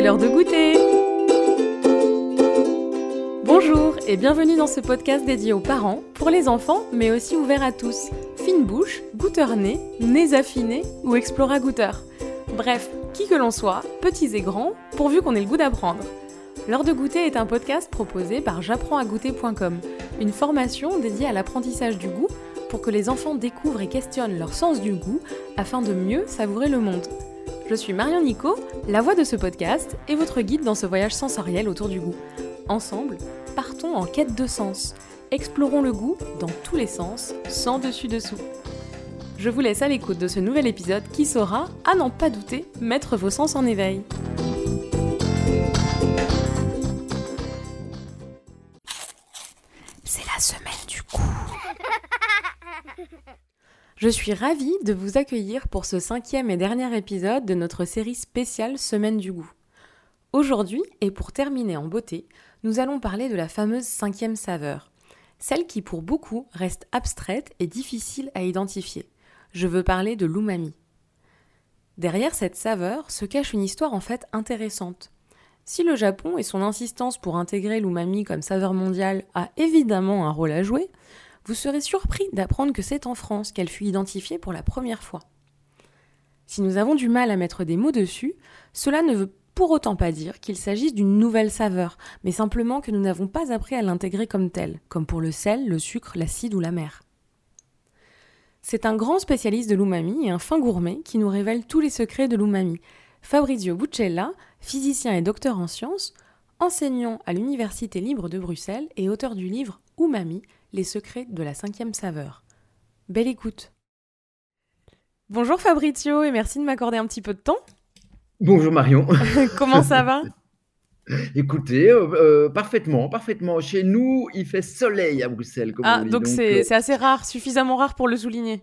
l'heure de goûter Bonjour et bienvenue dans ce podcast dédié aux parents, pour les enfants, mais aussi ouvert à tous. Fine bouche, goûteur nez, nez affinés ou explora goûteur. Bref, qui que l'on soit, petits et grands, pourvu qu'on ait le goût d'apprendre. L'heure de goûter est un podcast proposé par j'apprends-à-goûter.com, une formation dédiée à l'apprentissage du goût pour que les enfants découvrent et questionnent leur sens du goût afin de mieux savourer le monde. Je suis Marion Nico, la voix de ce podcast et votre guide dans ce voyage sensoriel autour du goût. Ensemble, partons en quête de sens. Explorons le goût dans tous les sens, sans dessus-dessous. Je vous laisse à l'écoute de ce nouvel épisode qui saura, à n'en pas douter, mettre vos sens en éveil. C'est la semaine du goût. Je suis ravie de vous accueillir pour ce cinquième et dernier épisode de notre série spéciale Semaine du goût. Aujourd'hui, et pour terminer en beauté, nous allons parler de la fameuse cinquième saveur, celle qui pour beaucoup reste abstraite et difficile à identifier. Je veux parler de l'umami. Derrière cette saveur se cache une histoire en fait intéressante. Si le Japon et son insistance pour intégrer l'umami comme saveur mondiale a évidemment un rôle à jouer, vous serez surpris d'apprendre que c'est en France qu'elle fut identifiée pour la première fois. Si nous avons du mal à mettre des mots dessus, cela ne veut pour autant pas dire qu'il s'agisse d'une nouvelle saveur, mais simplement que nous n'avons pas appris à l'intégrer comme telle, comme pour le sel, le sucre, l'acide ou la mer. C'est un grand spécialiste de l'umami et un fin gourmet qui nous révèle tous les secrets de l'umami. Fabrizio Buccella, physicien et docteur en sciences, enseignant à l'Université libre de Bruxelles et auteur du livre Umami, les secrets de la cinquième saveur. Belle écoute. Bonjour Fabrizio et merci de m'accorder un petit peu de temps. Bonjour Marion. Comment ça va? Écoutez, euh, euh, parfaitement, parfaitement. Chez nous, il fait soleil à Bruxelles. Comme ah, on dit. donc c'est euh, assez rare, suffisamment rare pour le souligner.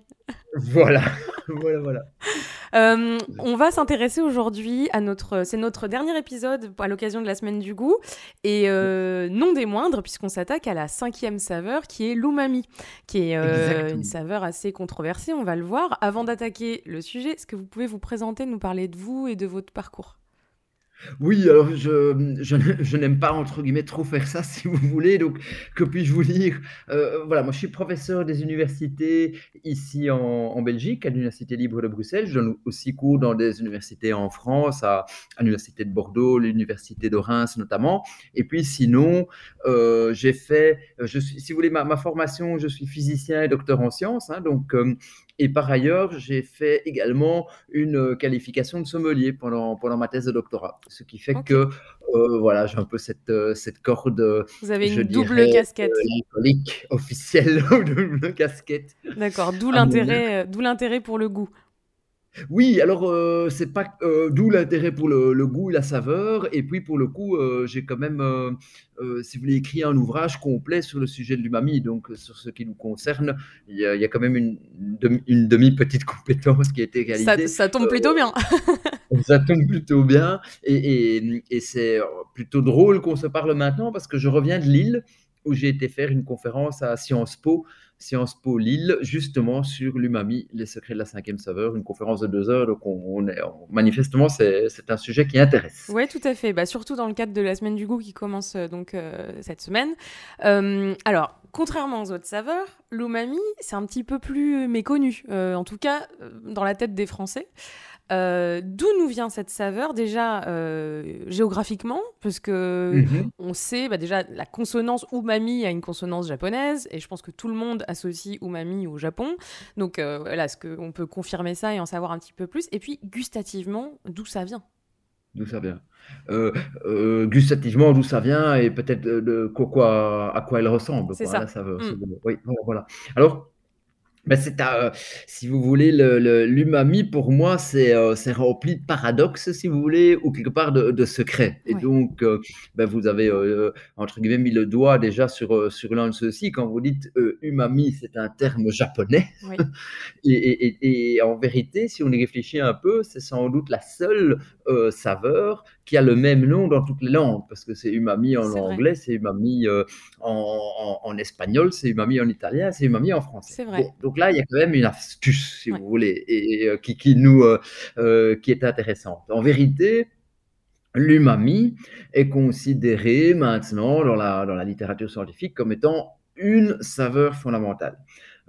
Voilà, voilà, voilà. Euh, on va s'intéresser aujourd'hui à notre, c'est notre dernier épisode à l'occasion de la semaine du goût et non des moindres puisqu'on s'attaque à la cinquième saveur qui est l'umami, qui est une saveur assez controversée. On va le voir. Avant d'attaquer le sujet, est-ce que vous pouvez vous présenter, nous parler de vous et de votre parcours? Oui, alors je, je, n'aime pas, entre guillemets, trop faire ça, si vous voulez. Donc, que puis-je vous dire? Euh, Voilà, moi, je suis professeur des universités ici en, Belgique, à l'Université libre de Bruxelles. Je donne aussi cours dans des universités en France, à, l'Université de Bordeaux, l'Université de Reims notamment. Et puis, sinon, euh, j'ai fait, je suis, si vous voulez, ma, ma, formation, je suis physicien et docteur en sciences. Hein, donc, euh, et par ailleurs, j'ai fait également une qualification de sommelier pendant, pendant ma thèse de doctorat. Ce qui fait que euh, voilà, j'ai un peu cette, euh, cette corde. Vous avez une double casquette. Euh, officielle, double casquette. D'accord, d'où l'intérêt, d'où l'intérêt pour le goût. Oui, alors euh, c'est pas euh, d'où l'intérêt pour le, le, goût et la saveur. Et puis pour le coup, euh, j'ai quand même, si vous voulez, écrit un ouvrage complet sur le sujet de l'umami. Donc sur ce qui nous concerne, il y a, il y a quand même une, une demi-petite compétence qui a été réalisée. Ça, ça tombe plutôt bien. ça tombe plutôt bien. Et, et, et c'est plutôt drôle qu'on se parle maintenant parce que je reviens de Lille où j'ai été faire une conférence à Sciences Po, Sciences Po Lille, justement sur l'umami, les secrets de la cinquième saveur, une conférence de deux heures. Donc, on, est, manifestement, c'est un sujet qui intéresse. Oui, tout à fait. Bah, surtout dans le cadre de la semaine du goût qui commence euh, donc euh, cette semaine. Euh, alors, contrairement aux autres saveurs, l'umami, c'est un petit peu plus méconnu, en tout cas dans la tête des Français. Euh, D'où nous vient cette saveur? Déjà euh, géographiquement, parce que mm -hmm. on sait bah, déjà la consonance umami a une consonance japonaise, et je pense que tout le monde associe umami au Japon. Donc euh, voilà, est-ce qu'on peut confirmer ça et en savoir un petit peu plus? Et puis gustativement, d'où ça vient? D'où ça vient? Euh, gustativement d'où ça vient et peut-être de, de, quoi, à quoi elle ressemble. C'est ça. La saveur. Mm. Oui, voilà. Alors, ben c'est euh, si vous voulez, l'umami pour moi, c'est euh, rempli de paradoxes, si vous voulez, ou quelque part de, de secrets. Et ouais. donc, euh, ben vous avez, euh, entre guillemets, mis le doigt déjà sur, euh, sur l'un de ceux-ci. Quand vous dites euh, umami, c'est un terme japonais. Et, et, et, en vérité, si on y réfléchit un peu, c'est sans doute la seule saveur qui a le même nom dans toutes les langues, parce que c'est umami en anglais, c'est umami en, en, en, espagnol, c'est umami en italien, c'est umami en français. C'est vrai. Bon, donc, là, il y a quand même une astuce, si ouais. vous voulez, et, et euh, qui, qui, nous, euh, euh, qui est intéressante. En vérité, l'umami est considéré maintenant dans la, dans la littérature scientifique comme étant une saveur fondamentale.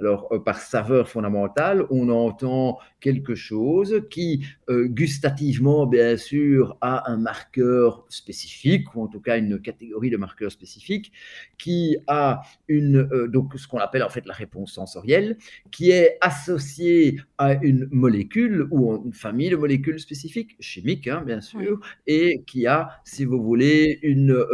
Alors, par saveur fondamentale, on entend quelque chose qui, euh, gustativement, bien sûr, a un marqueur spécifique, ou en tout cas une catégorie de marqueurs spécifiques, qui a une, euh, donc ce qu'on appelle en fait la réponse sensorielle, qui est associée à une molécule ou une famille de molécules spécifiques, chimiques, hein, bien sûr, et qui a, si vous voulez, une,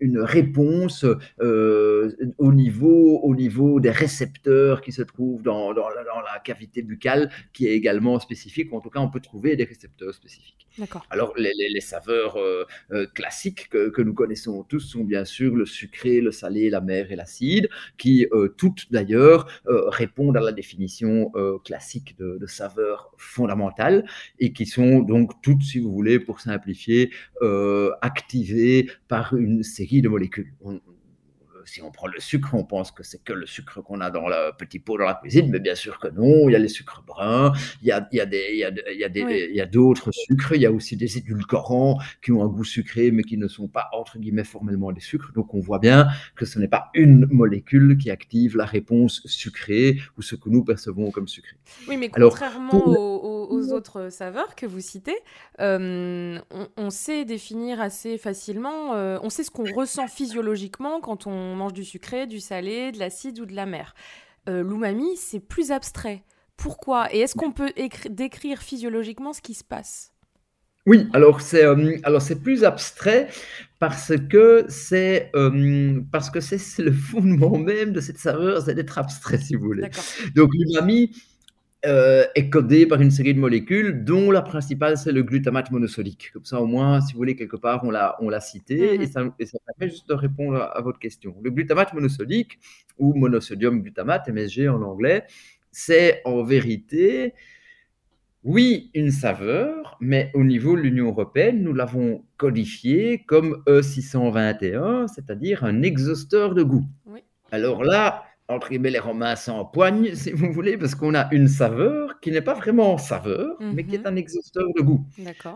une réponse au, niveau, au niveau des récepteurs qui se trouvent dans, dans, la, cavité buccale, qui est également spécifique, ou en tout cas on peut trouver des récepteurs spécifiques. Alors les, les, saveurs euh, euh, classiques que, que, nous connaissons tous sont bien sûr le sucré, le salé, la mer et l'acide, qui euh, toutes d'ailleurs répondent à la définition classique de, de saveurs fondamentales et qui sont donc toutes, si vous voulez, pour simplifier, activées par une série de molécules si on prend le sucre, on pense que c'est que le sucre qu'on a dans le petit pot dans la cuisine, mais bien sûr que non, il y a les sucres bruns, il y a, il y a, des, il y a, il y a, des, il y a d'autres sucres, il y a aussi des édulcorants qui ont un goût sucré, mais qui ne sont pas, entre guillemets, formellement des sucres. Donc on voit bien que ce n'est pas une molécule qui active la réponse sucrée ou ce que nous percevons comme sucré. Oui, mais contrairement aux, autres saveurs que vous citez, euh, on, sait définir assez facilement, euh, on sait ce qu'on ressent physiologiquement quand on mange du sucré, du salé, de l'acide ou de la mer. Euh, l'umami, c'est plus abstrait. Pourquoi? Et est-ce qu'on peut décrire physiologiquement ce qui se passe? Oui, alors c'est euh, alors c'est plus abstrait parce que c'est euh, parce que c'est le fondement même de cette saveur, c'est d'être abstrait si vous voulez. Donc l'umami, euh, est codé par une série de molécules, dont la principale, c'est le glutamate monosodique. Comme ça, au moins, si vous voulez, quelque part, on l'a, on l'a cité, mhm. et, ça, ça, permet juste de répondre à, votre question. Le glutamate monosodique, ou monosodium glutamate, MSG en anglais, c'est en vérité, oui, une saveur, mais au niveau de l'Union européenne, nous l'avons codifié comme E621, c'est-à-dire un exhausteur de goût. Alors là, entre guillemets, les Romains s'empoignent, si vous voulez, parce qu'on a une saveur qui n'est pas vraiment saveur, mais qui est mhm. un exhausteur de goût.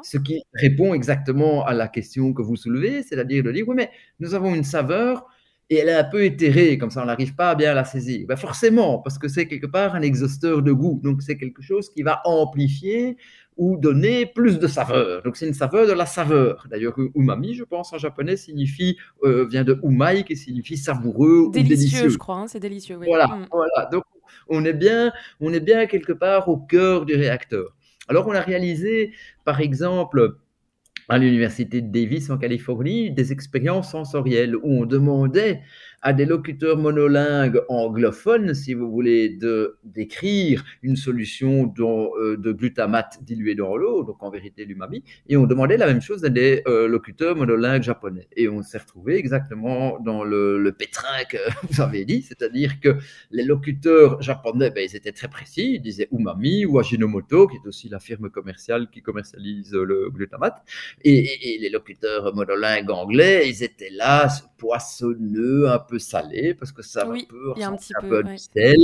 Ce qui répond exactement à la question que vous soulevez, c'est-à-dire de dire, oui, mais nous avons une saveur et elle est un peu éthérée, comme ça on n'arrive pas à bien la saisir. Ben forcément, parce que c'est quelque part un exhausteur de goût, donc c'est quelque chose qui va amplifier ou donner plus de saveur. Donc c'est une saveur de la saveur. D'ailleurs, umami, je pense, en japonais, signifie, euh, vient de umai, qui signifie savoureux délicieux, ou délicieux. je crois, hein, c'est délicieux. Voilà, mm. voilà. Donc on est, bien, on est bien quelque part au cœur du réacteur. Alors on a réalisé, par exemple, à l'université de Davis en Californie, des expériences sensorielles où on demandait à des locuteurs monolingues anglophones, si vous voulez, de d'écrire une solution euh, de glutamate dilué dans l'eau, donc en vérité l'umami, et on demandait la même chose à des euh, locuteurs monolingues japonais. Et on s'est retrouvé exactement dans le, pétrin que vous avez dit, c'est-à-dire que les locuteurs japonais, ben, ils étaient très précis, ils disaient umami ou Ajinomoto, qui est aussi la firme commerciale qui commercialise le glutamate, et, et les locuteurs monolingues anglais, ils étaient là, poissonneux, un peu salé, parce que ça oui, peut un, petit un peu, sel.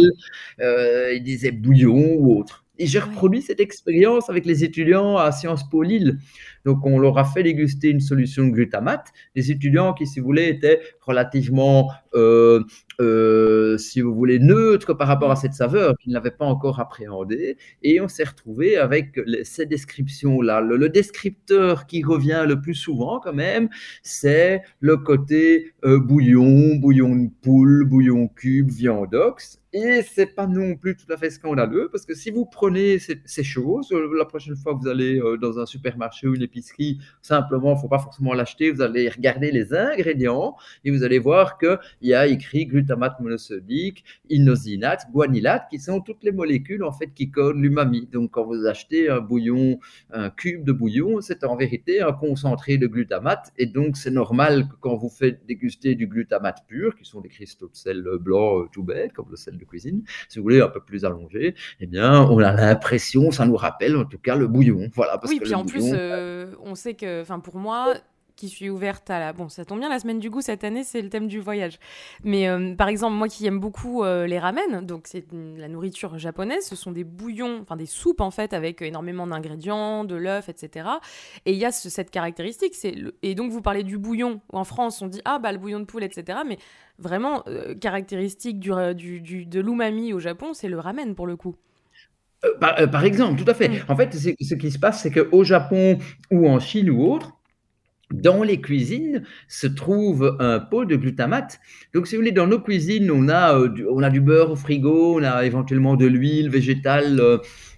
Euh, ils disaient bouillon ou autre. Et j'ai reproduit cette expérience avec les étudiants à Sciences Po Lille. Donc, on leur a fait déguster une solution de glutamate. Les étudiants qui, si vous voulez, étaient relativement, euh, euh, si vous voulez, neutres par rapport à cette saveur, qu'ils n'avaient pas encore appréhendée. Et on s'est retrouvé avec ces descriptions-là. Le, descripteur qui revient le plus souvent, quand même, c'est le côté euh, bouillon, bouillon de poule, bouillon cube, viandox. Et c'est pas non plus tout à fait scandaleux, parce que si vous prenez ces, choses, la prochaine fois que vous allez dans un supermarché ou une épicerie, simplement, il ne faut pas forcément l'acheter, vous allez regarder les ingrédients et vous allez voir qu'il y a écrit glutamate monosodique, inosinate, guanylate, qui sont toutes les molécules en fait qui codent l'umami. Donc quand vous achetez un bouillon, un cube de bouillon, c'est en vérité un concentré de glutamate et donc c'est normal que quand vous faites déguster du glutamate pur, qui sont des cristaux de sel blanc euh, tout bêtes, comme le sel de cuisine, si vous voulez un peu plus allongé, eh bien on a l'impression, ça nous rappelle en tout cas le bouillon. Voilà, parce oui, puis en plus, euh, on sait que, enfin pour moi, qui suis ouverte à la. Bon, ça tombe bien, la semaine du goût cette année, c'est le thème du voyage. Mais euh, par exemple, moi qui aime beaucoup euh, les ramen, donc c'est la nourriture japonaise, ce sont des bouillons, enfin des soupes en fait, avec énormément d'ingrédients, de l'œuf, etc. Et il y a cette caractéristique. c'est Et donc, vous parlez du bouillon. En France, on dit ah, bah le bouillon de poule, etc. Mais vraiment, caractéristique du, du, de l'umami au Japon, c'est le ramen pour le coup. Euh, euh, par, exemple, tout à fait. Mm. En fait, ce qui se passe, c'est qu'au Japon ou en Chine ou autre, dans les cuisines se trouve un pot de glutamate. Donc, si vous voulez, dans nos cuisines, on a, euh, du, on a du beurre au frigo, on a éventuellement de l'huile végétale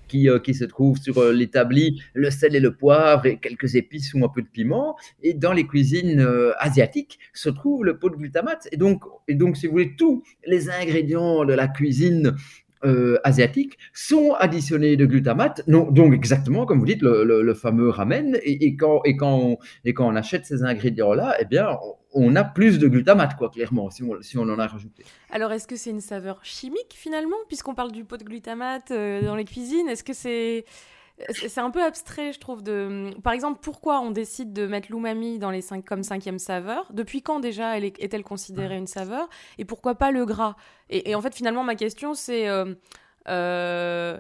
qui, qui, se trouve sur l'établi, le sel et le poivre et quelques épices ou un peu de piment. Et dans les cuisines asiatiques se trouve le pot de glutamate. Et donc, et donc, si vous voulez, tous les ingrédients de la cuisine euh, asiatiques sont additionnés de glutamate, donc exactement comme vous dites, le, fameux ramen. Et, quand, on, achète ces ingrédients-là, eh bien, on, a plus de glutamate, clairement, si on, si on en a rajouté. Alors, est-ce que c'est une saveur chimique finalement, puisqu'on parle du pot de glutamate euh, dans les cuisines Est-ce que c'est c'est un peu abstrait, je trouve. De... Par exemple, pourquoi on décide de mettre l'umami dans les cinq... comme cinquième saveur? Depuis quand déjà elle est-elle considérée une saveur? Et pourquoi pas le gras? Et, en fait, finalement, ma question, c'est euh, euh,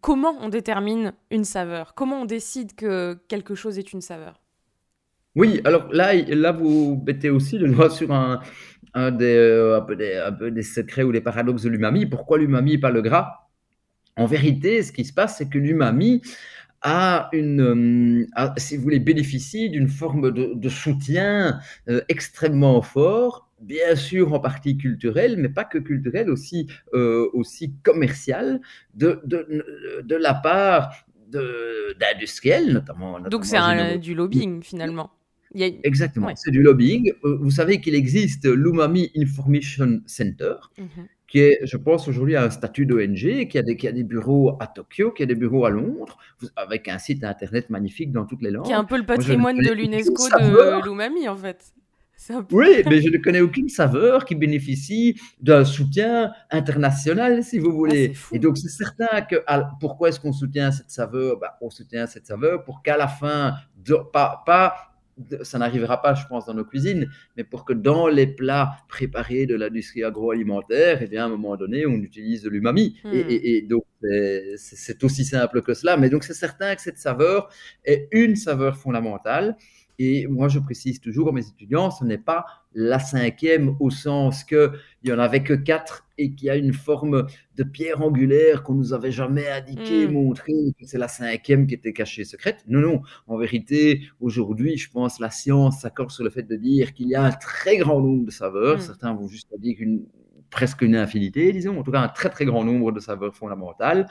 comment on détermine une saveur? Comment on décide que quelque chose est une saveur? Oui, alors là, là vous mettez aussi le doigt sur un, un, des, euh, un, peu des, un peu des secrets ou des paradoxes de l'umami. Pourquoi l'umami et pas le gras? En vérité, ce qui se passe, c'est que l'umami a une, euh, si vous voulez, bénéficie d'une forme de, soutien euh, extrêmement fort, bien sûr en partie culturel, mais pas que culturel, aussi, euh, aussi commercial, de, de, la part d'industriels, notamment, Donc c'est du lobbying finalement. Exactement, c'est du lobbying. Vous savez qu'il existe l'Umami Information Center, mhm qui est, je pense, aujourd'hui un statut d'ONG, qui, a des, qui a des bureaux à Tokyo, qui a des bureaux à Londres, avec un site internet magnifique dans toutes les langues. Qui est un peu le patrimoine de l'UNESCO de l'Umami, en fait. Oui, mais je ne connais aucune saveur qui bénéficie d'un soutien international, si vous voulez. Ah, et donc, c'est certain que pourquoi est-ce qu'on soutient cette saveur? Bah, On soutient cette saveur pour qu'à la fin, de, pas, pas ça n'arrivera pas, je pense, dans nos cuisines, mais pour que dans les plats préparés de l'industrie agroalimentaire, et eh bien, à un moment donné, on utilise de l'umami. Et, hmm. donc, c'est aussi simple que cela. Mais donc, c'est certain que cette saveur est une saveur fondamentale. Et moi, je précise toujours à mes étudiants, ce n'est pas la cinquième au sens qu'il n'y en avait que quatre et qu'il y a une forme de pierre angulaire qu'on nous avait jamais indiqué, mm. montré, que c'est la cinquième qui était cachée secrète. Non, non. En vérité, aujourd'hui, je pense la science s'accorde sur le fait de dire qu'il y a un très grand nombre de saveurs. Mm. Certains vont juste dire une, presque une infinité, disons, en tout cas un très très grand nombre de saveurs fondamentales.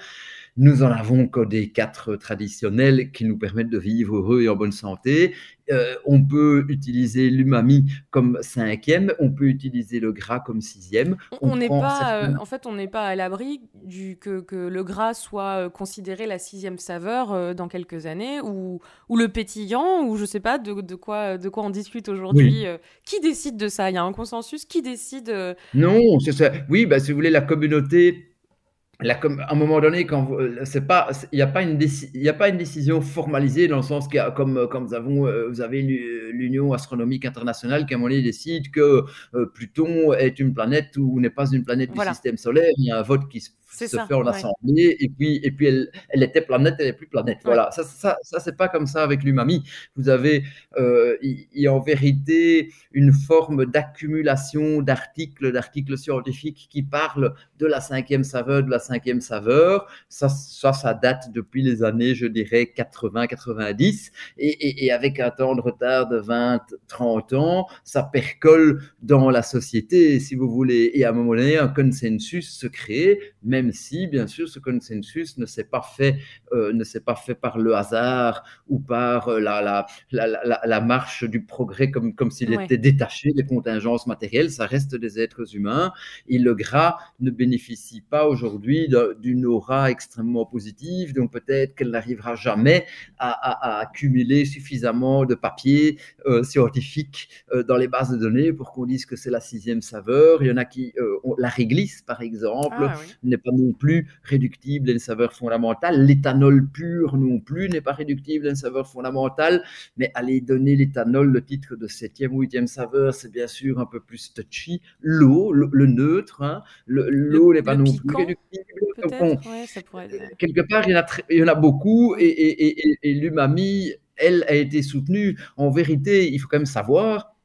Nous en avons que des quatre traditionnels qui nous permettent de vivre heureux et en bonne santé. Euh, on peut utiliser l'umami comme cinquième, on peut utiliser le gras comme sixième. On n'est pas, euh, en fait, on n'est pas à l'abri du que, que, le gras soit euh, considéré la sixième saveur dans quelques années, ou, ou le pétillant, ou je sais pas de, de quoi, de quoi on discute aujourd'hui. qui décide de ça? Il y a un consensus Qui décide Non, c'est ça. Oui, bah, si vous voulez, la communauté à un moment donné, quand euh, c'est pas, il n'y a pas une il a pas une décision formalisée dans le sens que comme comme nous avons, euh, vous avez l'Union astronomique internationale qui à un moment donné décide que euh, Pluton est une planète ou n'est pas une planète du système solaire. Il y a un vote qui se se fait en assemblée, et puis, et puis elle, elle, était planète, elle n'est plus planète. Voilà, ça, ça, ça c'est pas comme ça avec l'umami. Vous avez, euh, y, en vérité une forme d'accumulation d'articles, d'articles scientifiques qui parlent de la cinquième saveur, de la cinquième saveur. Ça, ça, ça date depuis les années, je dirais, 80-90, et, et, avec un temps de retard de 20-30 ans, ça percole dans la société, si vous voulez, et à un moment donné, un consensus se crée, même si, bien sûr, ce consensus ne s'est pas fait, euh, ne s'est pas fait par le hasard ou par euh, la, la, la, la, marche du progrès comme, comme s'il était détaché des contingences matérielles. Ça reste des êtres humains et le gras ne bénéficie pas aujourd'hui d'une aura extrêmement positive, donc peut-être qu'elle n'arrivera jamais à, accumuler suffisamment de papier euh, scientifique dans les bases de données pour qu'on dise que c'est la sixième saveur. Il y en a qui, la réglisse par exemple, ah n'est pas non plus réductible à une saveur fondamentale. L'éthanol pur non plus n'est pas réductible à une saveur fondamentale. Mais aller donner l'éthanol le titre de septième ou huitième saveur, c'est bien sûr un peu plus touchy. L'eau, le, neutre, hein. l'eau n'est pas non plus réductible. quelque part, il y en a, il y en a beaucoup et, et, et, et l'umami, elle, a été soutenue. En vérité, il faut quand même savoir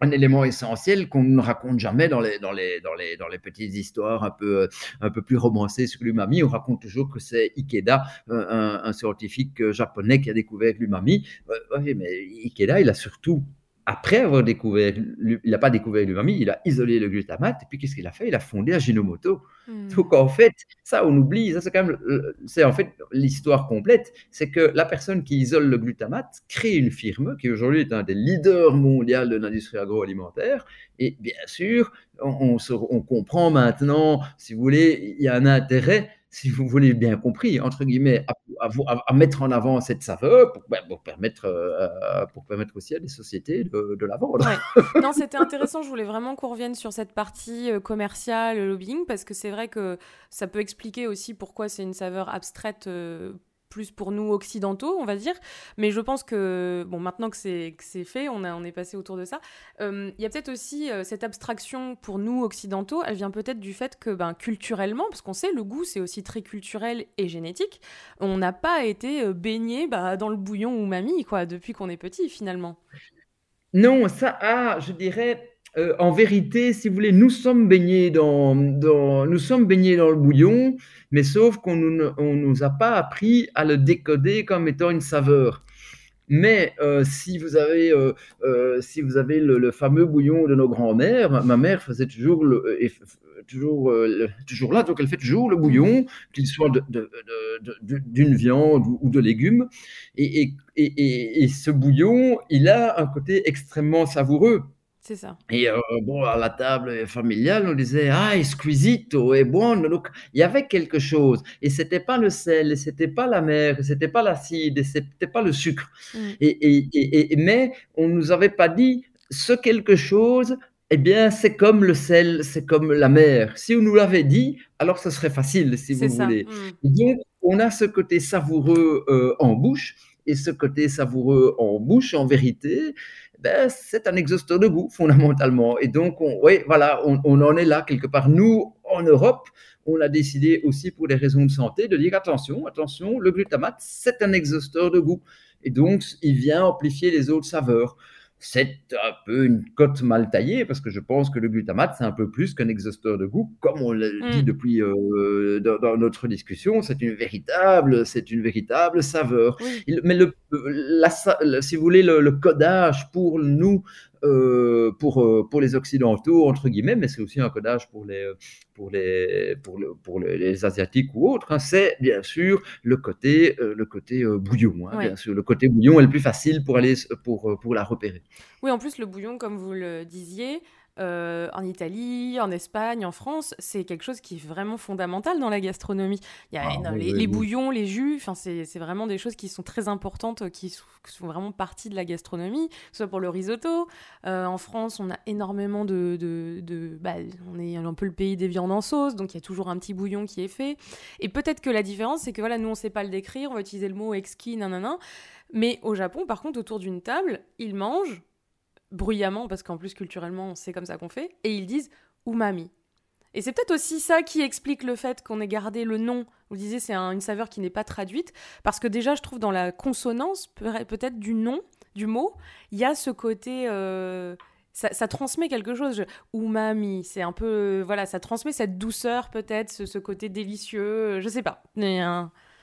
un élément essentiel qu'on ne raconte jamais dans les, dans les, dans les, dans les petites histoires un peu, un peu plus romancées sur l'umami. On raconte toujours que c'est Ikeda, un, un, scientifique japonais qui a découvert l'umami. Oui, mais Ikeda, il a surtout après avoir découvert, il n'a pas découvert l'umami, il a isolé le glutamate, et puis qu'est-ce qu'il a fait? Il a fondé Ajinomoto. Hmm. Donc en fait, ça on oublie, ça c'est quand même, c'est en fait l'histoire complète, c'est que la personne qui isole le glutamate crée une firme qui aujourd'hui est un des leaders mondiaux de l'industrie agroalimentaire, et bien sûr, on, on comprend maintenant, si vous voulez, il y a un intérêt si vous voulez bien compris, entre guillemets, à, mettre en avant cette saveur pour, ben, permettre, euh, pour permettre aussi à des sociétés de, la vendre. non, c'était intéressant. Je voulais vraiment qu'on revienne sur cette partie euh, commerciale, lobbying, parce que c'est vrai que ça peut expliquer aussi pourquoi c'est une saveur abstraite euh, plus pour nous occidentaux, on va dire. Mais je pense que, bon, maintenant que c'est fait, on, a, on est passé autour de ça, euh, il y a peut-être aussi euh, cette abstraction pour nous occidentaux, elle vient peut-être du fait que, ben, culturellement, parce qu'on sait, le goût, c'est aussi très culturel et génétique, on n'a pas été euh, baigné bah, dans le bouillon ou mamie, quoi, depuis qu'on est petit, finalement. Non, ça a, je dirais, en vérité, si vous voulez, nous sommes baignés dans, dans, nous sommes baignés dans le bouillon, mais sauf qu'on ne nous a pas appris à le décoder comme étant une saveur. Mais euh, si vous avez, euh, euh, si vous avez le, fameux bouillon de nos grands-mères, ma mère faisait toujours, le, toujours, toujours là, donc elle fait toujours le bouillon, qu'il soit d'une viande ou, de légumes. Et, et, et, et, ce bouillon, il a un côté extrêmement savoureux. C'est ça. Et euh, bon, à la table familiale, on disait ah, esquisito, et bon. Donc, il y avait quelque chose. Et c'était pas le sel, et c'était pas la mer, et c'était pas l'acide, et c'était pas le sucre. Mm. Et, et, et, mais on nous avait pas dit ce quelque chose. Eh bien, c'est comme le sel, c'est comme la mer. Si on nous l'avait dit, alors ce serait facile, si vous voulez. Mm. Donc, on a ce côté savoureux euh, en bouche et ce côté savoureux en bouche, en vérité, ben, c'est un exhausteur de goût fondamentalement. Et donc, on, oui, voilà, on, en est là quelque part. Nous, en Europe, on a décidé aussi pour des raisons de santé de dire attention, attention, le glutamate, c'est un exhausteur de goût. Et donc, il vient amplifier les autres saveurs c'est un peu une cote mal taillée parce que je pense que le glutamate, c'est un peu plus qu'un exhausteur de goût, comme on l'a dit mm. depuis euh, dans, notre discussion. C'est une véritable, c'est une véritable saveur. mais le, la, si vous voulez, le, codage pour nous euh, pour, euh, pour les Occidentaux, entre guillemets, mais c'est aussi un codage pour les, pour les, pour le, pour les Asiatiques ou autres, hein, c'est bien sûr le côté, euh, le côté bouillon. Hein, bien sûr. Le côté bouillon est le plus facile pour, aller, pour, pour la repérer. Oui, en plus, le bouillon, comme vous le disiez, euh, en Italie, en Espagne, en France, c'est quelque chose qui est vraiment fondamental dans la gastronomie. Il y a ah, les, bouillons, les jus, enfin c'est vraiment des choses qui sont très importantes, qui sont, vraiment partie de la gastronomie, soit pour le risotto. Euh, en France, on a énormément de, de, bah, on est un peu le pays des viandes en sauce, donc il y a toujours un petit bouillon qui est fait. Et peut-être que la différence, c'est que voilà, nous on sait pas le décrire, on va utiliser le mot exquis, nanana. Mais au Japon, par contre, autour d'une table, ils mangent bruyamment, parce qu'en plus culturellement c'est comme ça qu'on fait, et ils disent umami. Et c'est peut-être aussi ça qui explique le fait qu'on ait gardé le nom. Vous disiez c'est une saveur qui n'est pas traduite, parce que déjà je trouve dans la consonance peut-être du nom, du mot, il y a ce côté... Euh, ça, transmet quelque chose. Umami, c'est un peu... voilà, ça transmet cette douceur peut-être, ce, côté délicieux, je sais pas. Mais,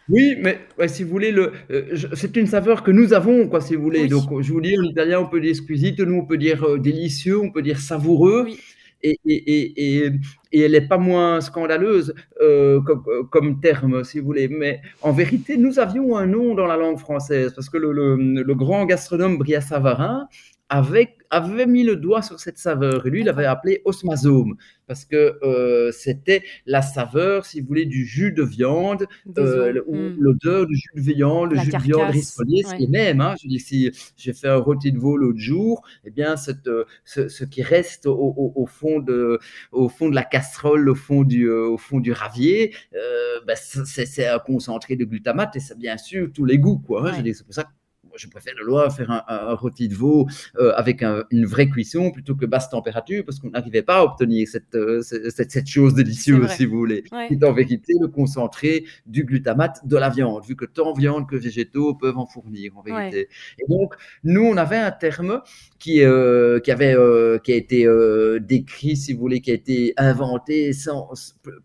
oui, mais si vous voulez, le, euh, c'est une saveur que nous avons, quoi, si vous voulez. Donc, je vous dis, en italien, on peut dire squisite, nous, on peut dire euh, délicieux, on peut dire savoureux. Et, et, et, et, elle n'est pas moins scandaleuse euh, comme, comme, terme, si vous voulez. Mais en vérité, nous avions un nom dans la langue française, parce que le, le, le grand gastronome Bria Savarin avait, avait mis le doigt sur cette saveur. Et lui, il l'avait appelé osmazome, parce que euh, c'était la saveur, si vous voulez, du jus de viande, euh, ou hmm. l'odeur du jus de viande, le jus de viande rissolé, ouais. et même, hein, je dis, si j'ai fait un rôti de veau l'autre jour, eh bien, cette, euh, ce, ce, qui reste au, au, au, fond de, au fond de la casserole, au fond du, au fond du ravier, euh, ben, c'est un concentré de glutamate, et c'est bien sûr tous les goûts, quoi. Hein, ouais. C'est pour ça que je préfère de loin faire un, un, rôti de veau euh, avec un, une vraie cuisson plutôt que basse température parce qu'on n'arrivait pas à obtenir cette, euh, cette, cette, chose délicieuse, si vous voulez. Ouais. C'est en vérité le concentré du glutamate de la viande, vu que tant viande que végétaux peuvent en fournir, en vérité. Ouais. Et donc, nous, on avait un terme qui, euh, qui, avait, qui a été décrit, si vous voulez, qui a été inventé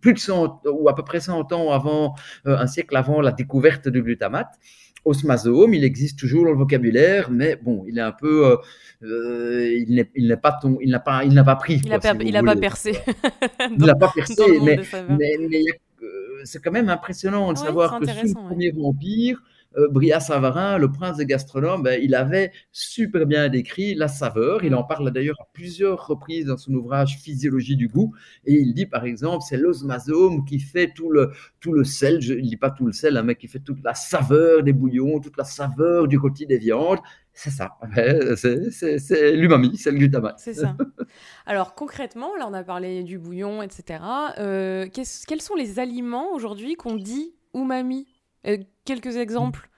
plus de 100 ou à peu près 100 ans avant, un siècle avant la découverte du glutamate osmazome, il existe toujours dans le vocabulaire, mais bon, il est un peu, euh, euh il n'est pas ton, il n'a pas, il n'a pas pris. Il n'a si pas percé. il n'a pas percé, mais, mais, mais euh, c'est quand même impressionnant de ouais, savoir que sous le premier ouais. vampire, Bria Savarin, le prince des gastronomes, ben, il avait super bien décrit la saveur. Il en parle d'ailleurs à plusieurs reprises dans son ouvrage Physiologie du goût. Et il dit par exemple, c'est l'osmazome qui fait tout le, tout le sel, je, ne dit pas tout le sel, hein, mais qui fait toute la saveur des bouillons, toute la saveur du rôti des viandes. C'est ça, c'est l'umami, c'est le glutamate. C'est ça. Alors concrètement, là on a parlé du bouillon, etc. Euh, qu quels sont les aliments aujourd'hui qu'on dit umami? Euh, quelques exemples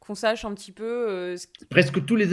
qu'on sache un petit peu euh, ce qui... presque, tous les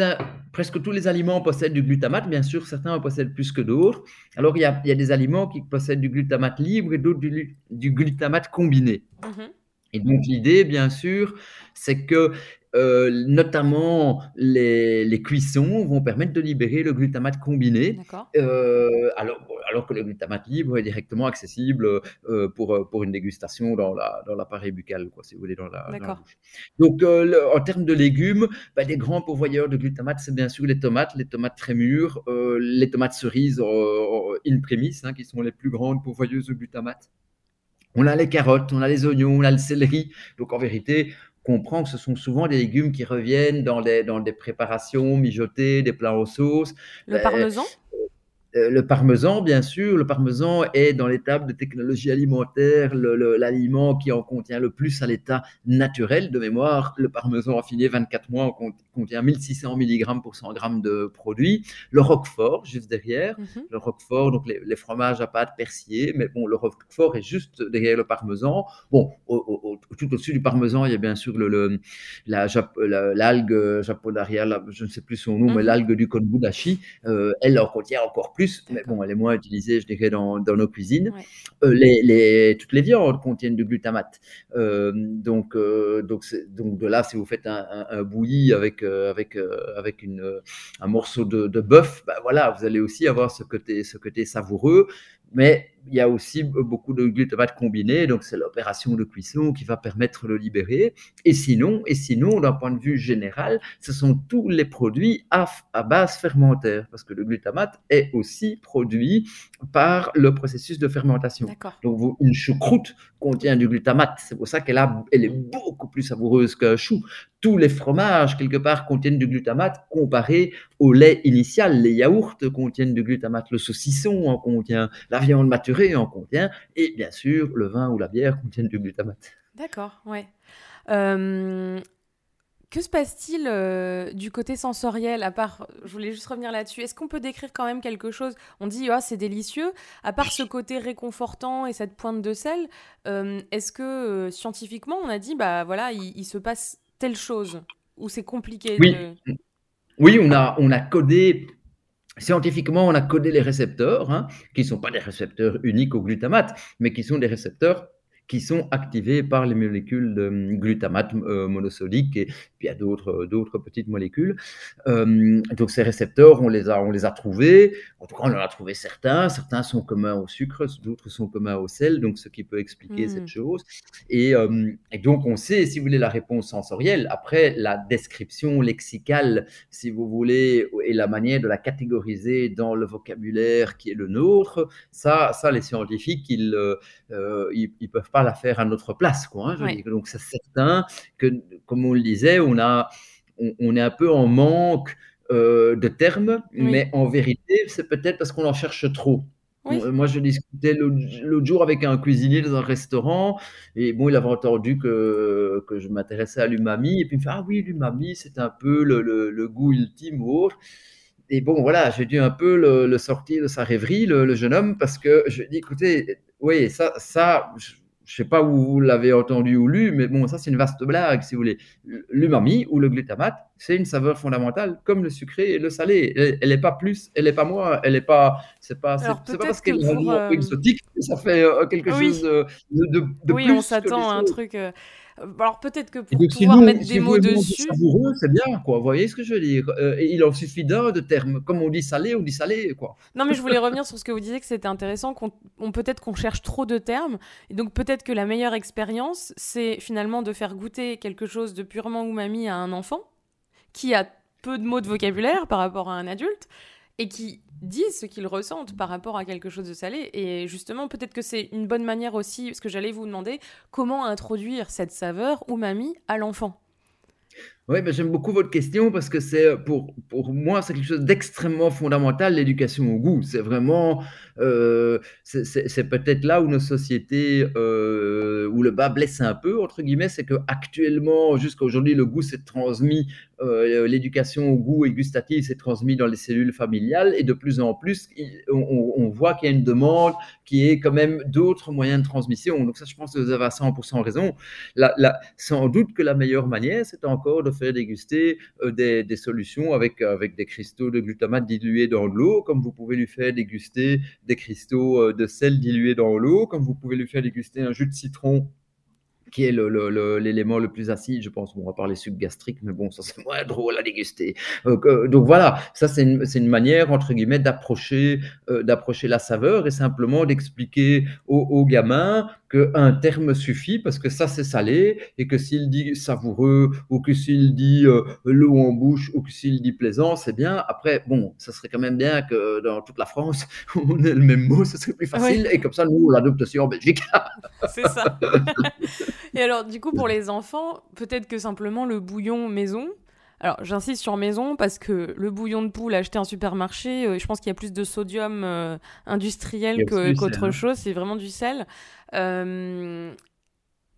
presque tous les aliments possèdent du glutamate, bien sûr, certains en possèdent plus que d'autres. Alors, il y, a, il y, a, des aliments qui possèdent du glutamate libre et d'autres du, du, glutamate combiné. Mm -hmm. Et donc, l'idée, bien sûr, c'est que euh, notamment les, les, cuissons vont permettre de libérer le glutamate combiné, euh, alors, alors, que le glutamate libre est directement accessible euh, pour, pour une dégustation dans l'appareil la, dans buccal, quoi, si vous voulez, dans la, dans la bouche. Donc, le, en termes de légumes, bah, des grands pourvoyeurs de glutamate, c'est bien sûr les tomates, les tomates très mûres, les tomates cerises in premis, hein, qui sont les plus grandes pourvoyeuses de glutamate. On a les carottes, on a les oignons, on a le céleri. Donc en vérité, comprend que ce sont souvent des légumes qui reviennent dans, les, dans des préparations mijotées, des plats aux sauces. Le parmesan? Euh, le parmesan, bien sûr, le parmesan est dans l'étape de technologie alimentaire l'aliment qui en contient le plus à l'état naturel de mémoire. Le parmesan affiné 24 mois en contient 1600 mg pour 100 g de produit. Le roquefort, juste derrière. Mm -hmm. Le roquefort, donc les, les, fromages à pâte persillée. Mais bon, le roquefort est juste derrière le parmesan. Bon, au, au, tout au-dessus du parmesan, il y a bien sûr l'algue la, la, japonaria, la, je ne sais plus son nom, mm -hmm. mais mhm. l'algue du konbudashi. Euh, elle en contient encore plus mais bon, elle est moins utilisée, je dirais, dans, dans nos cuisines. Ouais. Euh, les, les, toutes les viandes contiennent du glutamate. Euh, donc, euh, donc, donc, de là, si vous faites un, un, un bouilli avec, avec, avec une, un morceau de, de bœuf, ben voilà, vous allez aussi avoir ce côté, ce côté savoureux. Mais il y a aussi beaucoup de glutamate combiné, donc c'est l'opération de cuisson qui va permettre de le libérer. Et sinon, et sinon, d'un point de vue général, ce sont tous les produits à, à, base fermentaire, parce que le glutamate est aussi produit par le processus de fermentation. Donc vous, une choucroute contient du glutamate, c'est pour ça qu'elle elle est beaucoup plus savoureuse qu'un chou. Tous les fromages, quelque part, contiennent du glutamate comparé au lait initial. Les yaourts contiennent du glutamate, le saucisson en contient, la viande maturée en contient, et bien sûr, le vin ou la bière contiennent du glutamate. D'accord, ouais. Euh, que se passe-t-il euh, du côté sensoriel À part, je voulais juste revenir là-dessus. Est-ce qu'on peut décrire quand même quelque chose? On dit, oh, c'est délicieux. À part ce côté réconfortant et cette pointe de sel, euh, est-ce que scientifiquement, on a dit, bah voilà, il, il se passe telle chose Ou c'est compliqué Oui. De... Oui, on a, on a codé Scientifiquement, on a codé les récepteurs, hein, qui ne sont pas des récepteurs uniques au glutamate, mais qui sont des récepteurs qui sont activés par les molécules de hum, glutamate euh, monosodique et puis il y a d'autres d'autres petites molécules. Euh, donc ces récepteurs, on les a on les a trouvés. En tout cas, on en a trouvé certains. Certains sont communs au sucre, d'autres sont communs au sel. Donc ce qui peut expliquer mmh. cette chose. Et, euh, et, donc on sait, si vous voulez, la réponse sensorielle. Après la description lexicale, si vous voulez, et la manière de la catégoriser dans le vocabulaire qui est le nôtre, ça, ça les scientifiques, ils, euh, ils, ils peuvent pas la faire à notre place. Quoi, hein, ouais. Donc c'est certain que, comme on le disait, on, a, on, on, est un peu en manque de termes, mais en vérité, c'est peut-être parce qu'on en cherche trop. Moi, je discutais l'autre jour avec un cuisinier dans un restaurant et bon, il avait entendu que que je m'intéressais à l'umami et puis il me fait: «Ah oui, l'umami, c'est un peu le le goût ultime ou autre» et bon, voilà, j'ai dû un peu le sortir de sa rêverie, le jeune homme, parce que je lui ai dit: «Écoutez, oui, ça ça, je ne sais pas où vous l'avez entendu ou lu, mais bon, ça c'est une vaste blague, si vous voulez. L'umami ou le glutamate, c'est une saveur fondamentale, comme le sucré et le salé. Elle n'est pas plus, elle n'est pas moins, elle n'est pas, c'est pas, c'est pas parce qu'elle est un peu exotique que ça fait euh, quelque chose de, de, de oui, plus. Oui, on s'attend à un truc. Euh, euh, alors peut-être que pour pouvoir mettre des mots dessus. Savoureux, c'est bien, quoi. Vous voyez ce que je veux dire euh, Il en suffit d'un de termes. Comme on dit salé, on dit salé, quoi. Non, mais je voulais revenir sur ce que vous disiez, que c'était intéressant, qu'on peut-être qu'on cherche trop de termes. Et donc peut-être que la meilleure expérience, c'est finalement de faire goûter quelque chose de purement umami à un enfant qui a peu de mots de vocabulaire par rapport à un adulte et qui disent ce qu'ils ressentent par rapport à quelque chose de salé. Et justement, peut-être que c'est une bonne manière aussi, parce que j'allais vous demander comment introduire cette saveur umami à l'enfant? Oui, mais j'aime beaucoup votre question parce que c'est euh, pour, pour moi, c'est quelque chose d'extrêmement fondamental, l'éducation au goût. C'est vraiment, euh, c'est peut-être là où nos sociétés, euh, où le bas blesse un peu, entre guillemets, c'est qu'actuellement, jusqu'à aujourd'hui, le goût s'est transmis, l'éducation au goût et gustatif s'est transmis dans les cellules familiales et de plus en plus, on, voit qu'il y a une demande qui est quand même d'autres moyens de transmission. Donc ça, je pense que vous avez à 100% raison. sans doute que la meilleure manière, c'est encore de faire déguster euh, des, solutions avec, avec des cristaux de glutamate dilués dans l'eau, comme vous pouvez lui faire déguster des cristaux euh, de sel dilués dans l'eau, comme vous pouvez lui faire déguster un jus de citron qui est l'élément le, plus acide, je pense. on va parler sucre gastrique, mais bon, ça c'est moins drôle à déguster. Euh, donc voilà, ça c'est une, une, manière, entre guillemets, d'approcher la saveur et simplement d'expliquer aux, gamins qu'un terme suffit parce que ça c'est salé et que s'il dit savoureux ou que s'il dit euh, l'eau en bouche ou que s'il dit plaisant, c'est bien. Après, bon, ça serait quand même bien que dans toute la France, on ait le même mot, ce serait plus facile et comme ça, nous, on l'adopte aussi en Belgique. c'est ça. et alors, du coup, pour les enfants, peut-être que simplement le bouillon maison, alors j'insiste sur maison parce que le bouillon de poule acheté en supermarché, euh, je pense qu'il y a plus de sodium euh, industriel qu'autre chose, c'est vraiment du sel. Euh,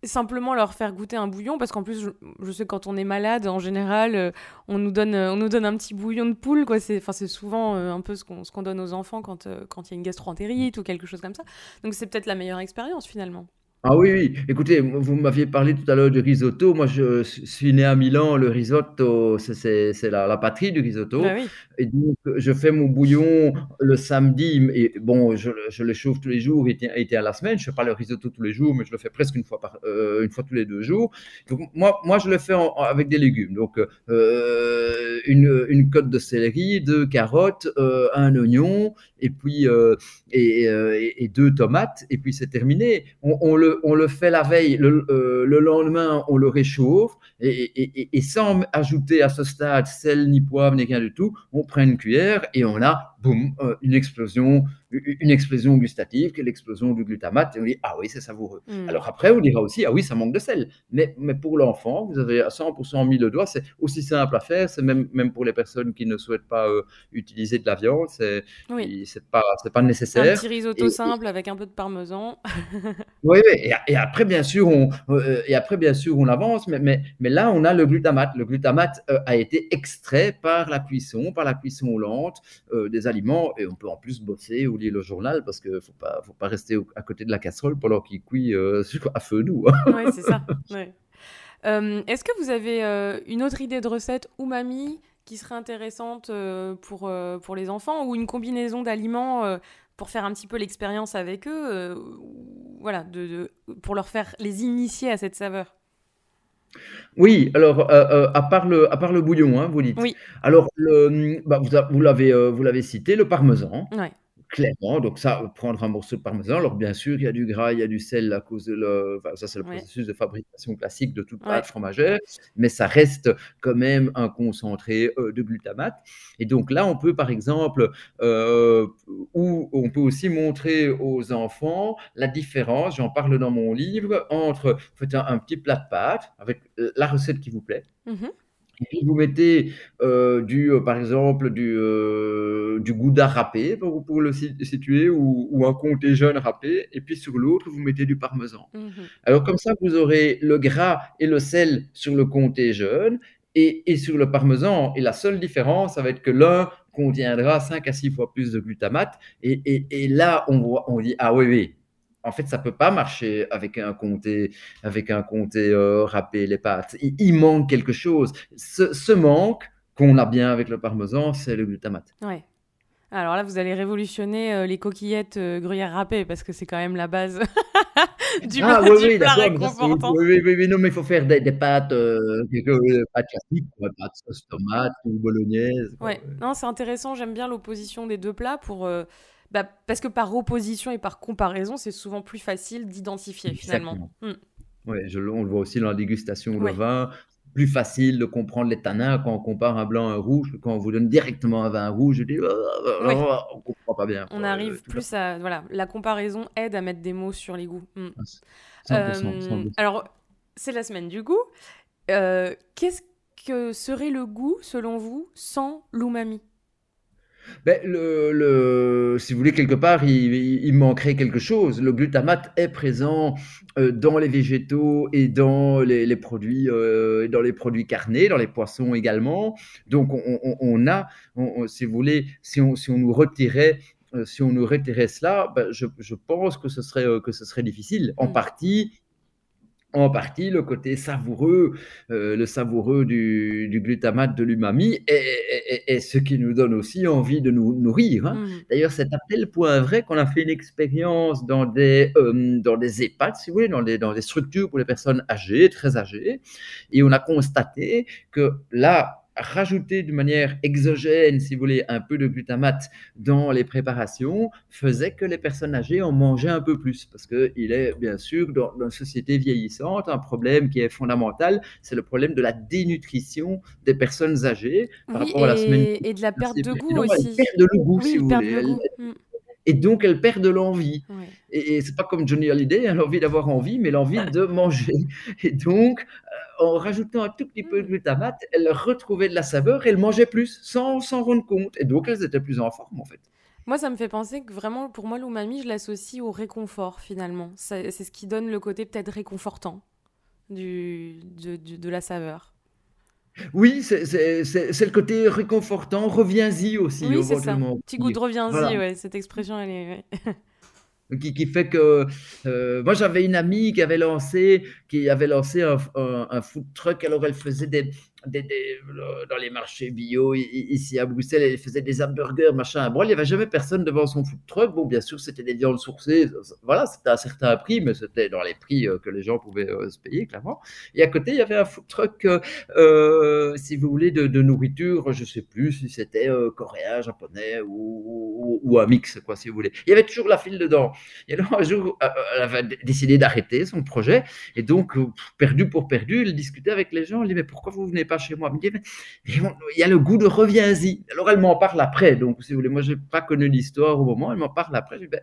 simplement leur faire goûter un bouillon parce qu'en plus je, sais quand on est malade en général on nous donne on nous donne un petit bouillon de poule quoi. C'est enfin c'est souvent un peu ce qu'on ce qu'on donne aux enfants quand quand il y a une gastroentérite ou quelque chose comme ça. Donc c'est peut-être la meilleure expérience finalement ah oui, oui. Écoutez, vous m'aviez parlé tout à l'heure du risotto. Moi, je suis né à Milan. Le risotto, c'est la, patrie du risotto. Ah et donc, je fais mon bouillon le samedi. Et bon, je, le chauffe tous les jours et, à la semaine. Je ne fais pas le risotto tous les jours, mais je le fais presque une fois, par, euh, une fois tous les deux jours. Donc, moi, moi, je le fais avec des légumes. Donc, euh, une, une côte de céleri, deux carottes, euh, un oignon, et puis et, deux tomates. Et puis, c'est terminé. on le on le fait la veille, le, euh, lendemain, on le réchauffe, et, sans ajouter à ce stade sel, ni poivre, ni rien du tout, on prend une cuillère et on a, boum, euh, une explosion une explosion gustative, que l'explosion du glutamate, et on dit ah oui, c'est savoureux. Hmm. Alors après, on dira aussi ah oui, ça manque de sel. Mais, mais pour l'enfant, vous avez à 100% mis le doigt, c'est aussi simple à faire, c'est même, même pour les personnes qui ne souhaitent pas euh, utiliser de la viande, c'est oui. c'est pas, pas nécessaire. Un petit risotto simple avec un peu de parmesan. oui, oui. Et, après, bien sûr, on, euh, et après, bien sûr, on avance, mais, mais, mais là, on a le glutamate. Le glutamate a été extrait par la cuisson, par la cuisson lente des aliments, et on peut en plus bosser ou le journal parce qu'il ne faut pas, faut pas rester à côté de la casserole pendant qu'il cuit euh, à feu doux. Hein. Euh, est-ce que vous avez euh, une autre idée de recette umami qui serait intéressante pour, pour les enfants ou une combinaison d'aliments pour faire un petit peu l'expérience avec eux, voilà, de, pour leur faire les initier à cette saveur? Oui, alors, à part le à part le bouillon, hein, vous dites? Oui. Alors le, bah, vous vous l'avez, vous l'avez cité, le parmesan. Ouais. Clairement, donc ça, prendre un morceau de parmesan. Alors bien sûr, il y a du gras, il y a du sel à cause de le ça c'est le processus de fabrication classique de toute pâte fromagère, mais ça reste quand même un concentré, euh, de glutamate et donc là, on peut par exemple, euh, ou on peut aussi montrer aux enfants la différence, j'en parle dans mon livre, entre faites un petit plat de pâtes avec, la recette qui vous plaît. Mmh puis vous mettez, heu, du, heu, par exemple du, heu, du gouda râpé pour pour le si situer ou ou un comté jaune râpé et puis sur l'autre vous mettez du parmesan. Mmh mh. Alors comme ça vous aurez le gras et le sel sur le comté jaune et et sur le parmesan et la seule différence ça va être que l'un contiendra 5 à 6 fois plus de glutamate et et et là on voit on dit: «Ah oui, oui, en fait ça peut pas marcher avec un comté avec un comté, heu, râpé les pâtes». Il il manque quelque chose. Ce ce manque qu'on a bien avec le parmesan, c'est le glutamate. Ouais. Alors là, vous allez révolutionner, heu, les coquillettes, heu, gruyère râpées parce que c'est quand même la base du Ah plat oui, du oui, plat réconfortant. oui, oui, oui, oui, non, mais il faut faire des des pâtes, heu, des pâtes classiques quoi, pâtes sauce tomate ou bolognaise quoi, Ouais, ouais. non, c'est intéressant, j'aime bien l'opposition des 2 plats pour, heu, bah, parce que par opposition et par comparaison, c'est souvent plus facile d'identifier finalement. Je le on le voit aussi dans la dégustation, le Ouais. vin, plus facile de comprendre les tanins quand on compare un blanc, un rouge, quand on vous donne directement un vin rouge, je dis: Ouais. «On comprend pas bien On quoi», heu, arrive à plus à voilà, la comparaison aide à mettre des mots sur les goûts. Mmh. Ah c 100 % cent Hem, pour alors c'est la semaine du goût. Heu, qu'est-ce que serait le goût selon vous sans l'umami? Beh, le le si vous voulez quelque part, il il manquerait quelque chose. Le glutamate est présent, heu, dans les végétaux et dans les les produits, heu, dans les produits carnés, dans les poissons également. Donc on on on a on si vous voulez, si on si on nous retirait, heu, si on nous retirait cela, bah, je je pense que ce serait, que ce serait difficile. En Mmh. partie en partie le côté savoureux, heu, le savoureux du du glutamate, de l'umami est ce qui nous donne aussi envie de nous nourrir, hein. Mmh mh. D'ailleurs, c'est à tel point vrai qu'on a fait une expérience dans des, hem, dans des EHPAD, si vous voulez, dans des dans des structures pour les personnes âgées, très âgées et on a constaté que là, rajouter d'une manière exogène, si vous voulez, un peu de glutamate dans les préparations, faisait que les personnes âgées en mangeaient un peu plus. Parce qu'il est bien sûr dans dans une société vieillissante, un problème qui est fondamental, c'est le problème de la dénutrition des personnes âgées par Oui rapport à la semaine et et de la perte de goût non, aussi. perdent le goût Oui, si ils vous perdent voulez, le elles goût. Mmh. et donc elles perdent l'envie Ouais. et et c'est pas comme Johnny Hallyday, hein, l'envie d'avoir envie, mais l'envie de manger et donc, en rajoutant un tout petit peu de Mmh. glutamate, elles retrouvaient de la saveur et elles mangeaient plus sans s'en rendre compte et donc elles étaient plus en forme, en fait. Moi, ça me fait penser que vraiment, pour moi, l'umami, je l'associe au réconfort finalement. C'est ce qui donne le côté peut-être réconfortant du de du de la saveur. Oui, c'est le côté réconfortant, reviens-y aussi Oui, c'est ça. Petit goût de voilà. reviens-y, ouais, cette expression, elle est. Qui qui fait que, heu, moi j'avais une amie qui avait lancé qui avait lancé un un un food truck, alors elle faisait des dans les marchés bio ici à Bruxelles, elle faisait des hamburgers machin. Bon, il y avait jamais personne devant son food truck. Bon, bien sûr, c'était des viandes sourcées, voilà, c'était à un certain prix, mais c'était dans les prix, heu, que les gens pouvaient, heu, se payer clairement et à côté, il y avait un food truck, heu, si vous voulez de nourriture, je sais plus si c'était, coréen, japonais ou ou ou un mix quoi, si vous voulez. Il y avait toujours la file dedans et alors un jour, elle avait dé décidé d'arrêter son projet et donc perdu pour perdu, elle discutait avec les gens, elle dit: «Mais pourquoi vous venez pas chez moi?» elle me dit: «Mais mais on il y a le goût de reviens-y». Alors elle m'en parle après, donc si vous voulez, moi j'ai pas connu l'histoire au moment, elle m'en parle après, je dis: «Beh,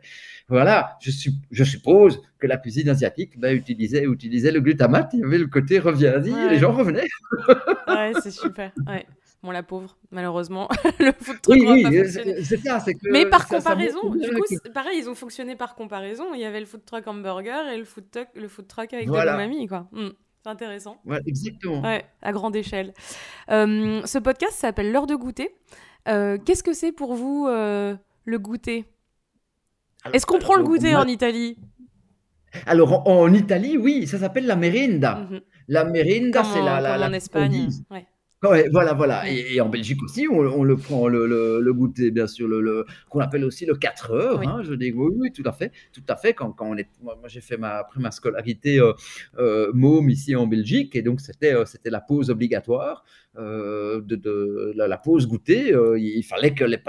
voilà, je sup je suppose que la cuisine asiatique, bah, utilisait utilisait le glutamate, il y avait le côté reviens-y les gens revenaient». Ouais, c'est super, ouais. Bon, la pauvre, malheureusement, le food truck Oui, oui, fonctionné. c'est ça, c'est Mais par comparaison, du coup, pareil, ils ont fonctionné par comparaison. Il y avait le food truck hamburger et le food truck le food truck avec de Voilà. l'umami, quoi. Mmh. C'est intéressant. Ouais, exactement. Ouais, à grande échelle. Hem, ce podcast s'appelle «L'heure de goûter». Heu, qu'est-ce que c'est pour vous, heu, le goûter? Est-ce qu'on prend le goûter en Italie? Alors en en Italie, oui, ça s'appelle la merenda. Mmh mh. La merenda, c'est la la en Espagne, ouais. Ouais, voilà, voilà et et en Belgique aussi, on on le prend le le le goûter, bien sûr, le le qu'on appelle aussi le 4 heures, Oui. hein, je dis oui, oui, tout à fait, tout à fait. Quand quand on est moi j'ai fait ma après ma scolarité, heu heu, môme ici en Belgique et donc c'était, heu, c'était la pause obligatoire, de de la la pause goûter, heu, il fallait que les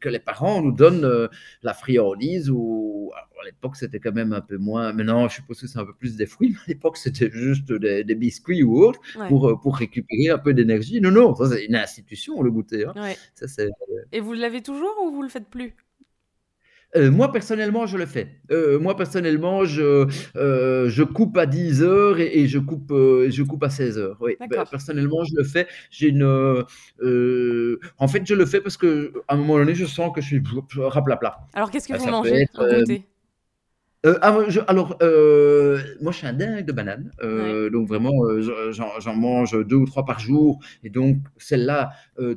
que les parents nous donnent, heu, la friandise ou alors à l'époque, c'était quand même un peu moins maintenant, je suppose que c'est un peu plus des fruits, mais à l'époque, c'était juste des des biscuits ou autre Ouais. pour, pour récupérer un peu d'énergie. Non, non, c'est une institution le goûter, hein. Ouais Ça c'est et vous l'avez toujours ou vous le faites plus? Euh, moi, personnellement, je le fais. Euh, moi, personnellement, je, euh, je coupe à 10 heures et, et je, coupe, je coupe à 16 heures. Oui, ben, personnellement, je le fais. J'ai une, en fait, je le fais parce que à un moment donné, je sens que je suis raplapla. Alors, qu'est-ce que Ah, vous mangez être, euh, ah, je- alors, euh, moi, je suis un dingue de bananes. Ouais. Euh, donc, vraiment, je- j'en mange deux ou trois par jour. Et donc, celle-là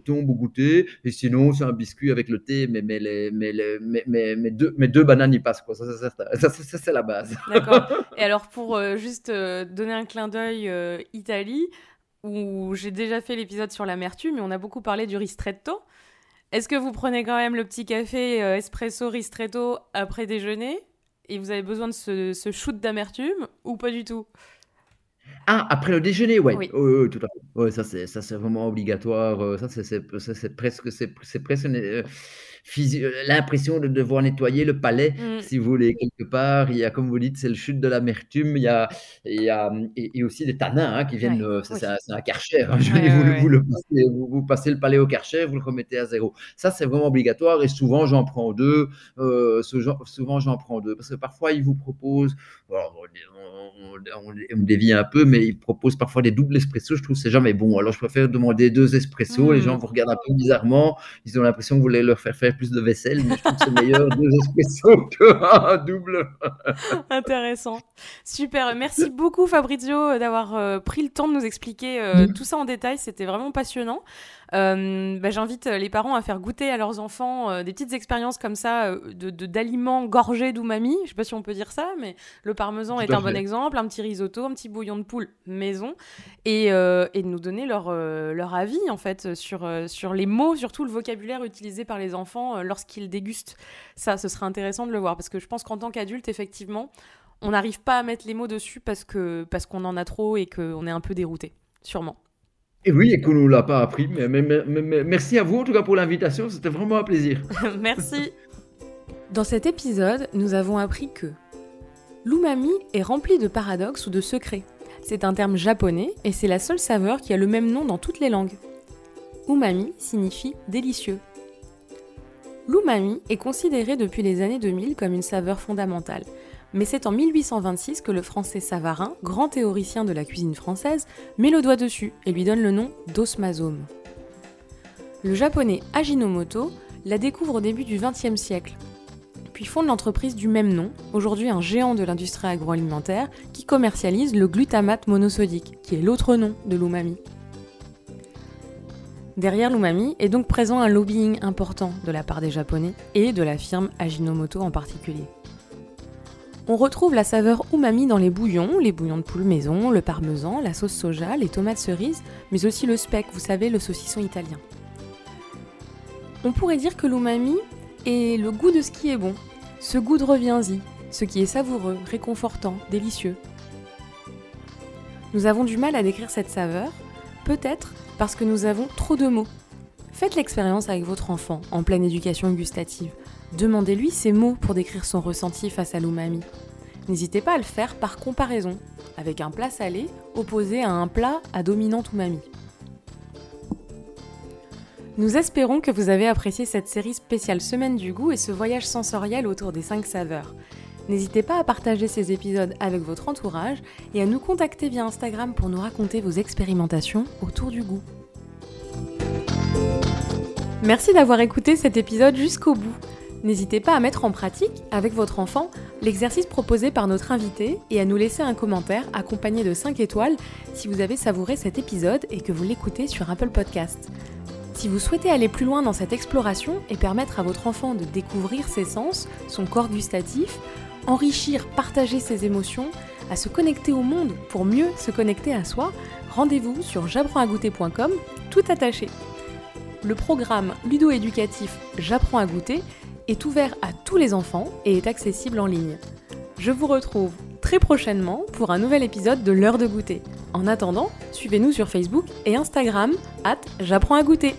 tombe au goûter. Et sinon, c'est un biscuit avec le thé. Mais, mais, les, mais, les- mais, mais- mais deux, mais deux bananes y passent. Quoi. Ça, ça, ça, c'est la base. D'accord. Et alors, pour juste donner un clin d'œil Italie, où j'ai déjà fait l'épisode sur l'amertume, mais on a beaucoup parlé du ristretto. Est-ce que vous prenez quand même le petit café espresso ristretto après déjeuner? Et vous avez besoin de ce, ce shoot d'amertume ou pas du tout? Ah, après le déjeuner, ouais. Oui. Oui, oui, tout à fait. Ouais, ça, c'est, ça, c'est vraiment obligatoire. Euh, Ça, c'est, presque, c'est, presque euh, l'impression de devoir nettoyer le palais, Mm. si vous voulez, quelque part. Il y a, comme vous dites, c'est le chute de l'amertume. Il y a, il y a et, et aussi des tanins hein, qui viennent. Ouais, euh, c'est, oui. un, un karcher. hein. Ouais, vous, vous, le passez, vous, vous passez le palais au karcher, vous le remettez à zéro. Ça, c'est vraiment obligatoire. Et souvent, j'en prends deux. Euh, ce genre- souvent, j'en prends deux. Parce que parfois, ils vous proposent. alors, on, on- on- on dévie un peu, mais ils proposent parfois des doubles espresso. Je trouve que c'est jamais bon. Alors, je préfère demander deux espressos. Les Mm. gens vous regardent un peu bizarrement. Ils ont l'impression que vous voulez leur faire faire plus de vaisselle, mais je trouve que c'est meilleur deux espressos qu'un double. Intéressant. Super. Merci beaucoup Fabrizio d'avoir euh, pris le temps de nous expliquer euh, Mm. tout ça en détail. C'était vraiment passionnant. Euh, bah, J'invite les parents à faire goûter à leurs enfants euh, des petites expériences comme ça euh, de d'aliments gorgés d'umami. Je sais pas si on peut dire ça, mais le parmesan Tout est un bon exemple. Un petit risotto, un petit bouillon de poule maison. Et, euh, et de nous donner leur, euh, leur avis en fait sur, euh, sur les mots, surtout le vocabulaire utilisé par les enfants euh, lorsqu'ils dégustent. Ça, ce serait intéressant de le voir parce que je pense qu'en tant qu'adulte, effectivement, on n'arrive pas à mettre les mots dessus parce que parce qu'on en a trop et qu'on est un peu dérouté, sûrement. Et oui, et qu'on ne nous l'a pas appris. Mais, mais- mais- mais- mais merci à vous, en tout cas, pour l'invitation. C'était vraiment un plaisir. Merci. Dans cet épisode, nous avons appris que l'umami est rempli de paradoxes ou de secrets. C'est un terme japonais et c'est la seule saveur qui a le même nom dans toutes les langues. Umami signifie délicieux. L'umami est considéré depuis les années 2000 comme une saveur fondamentale. Mais c'est en 1826 que le français Savarin, grand théoricien de la cuisine française, met le doigt dessus et lui donne le nom d'osmasome. Le japonais Ajinomoto la découvre au début du XXe siècle, puis fonde l'entreprise du même nom, aujourd'hui un géant de l'industrie agroalimentaire, qui commercialise le glutamate monosodique, qui est l'autre nom de l'umami. Derrière l'umami est donc présent un lobbying important de la part des Japonais et de la firme Ajinomoto en particulier. On retrouve la saveur umami dans les bouillons, les bouillons de poule maison, le parmesan, la sauce soja, les tomates cerises, mais aussi le speck, vous savez, le saucisson italien. On pourrait dire que l'umami est le goût de ce qui est bon, ce goût de reviens-y, ce qui est savoureux, réconfortant, délicieux. Nous avons du mal à décrire cette saveur, peut-être parce que nous avons trop de mots. Faites l'expérience avec votre enfant en pleine éducation gustative. Demandez-lui ces mots pour décrire son ressenti face à l'umami. N'hésitez pas à le faire par comparaison, avec un plat salé opposé à un plat à dominante umami. Nous espérons que vous avez apprécié cette série spéciale Semaine du goût et ce voyage sensoriel autour des 5 saveurs. N'hésitez pas à partager ces épisodes avec votre entourage et à nous contacter via Instagram pour nous raconter vos expérimentations autour du goût. Merci d'avoir écouté cet épisode jusqu'au bout. N'hésitez pas à mettre en pratique, avec votre enfant, l'exercice proposé par notre invité et à nous laisser un commentaire accompagné de 5 étoiles si vous avez savouré cet épisode et que vous l'écoutez sur Apple Podcast. Si vous souhaitez aller plus loin dans cette exploration et permettre à votre enfant de découvrir ses sens, son corps gustatif, enrichir, partager ses émotions, à se connecter au monde pour mieux se connecter à soi, rendez-vous sur j'apprends-à-goûter.com, tout attaché. Le programme ludo-éducatif J'apprends à goûter est ouvert à tous les enfants et est accessible en ligne. Je vous retrouve très prochainement pour un nouvel épisode de l'heure de goûter. En attendant, suivez-nous sur Facebook et Instagram, Hâte, j'apprends à goûter.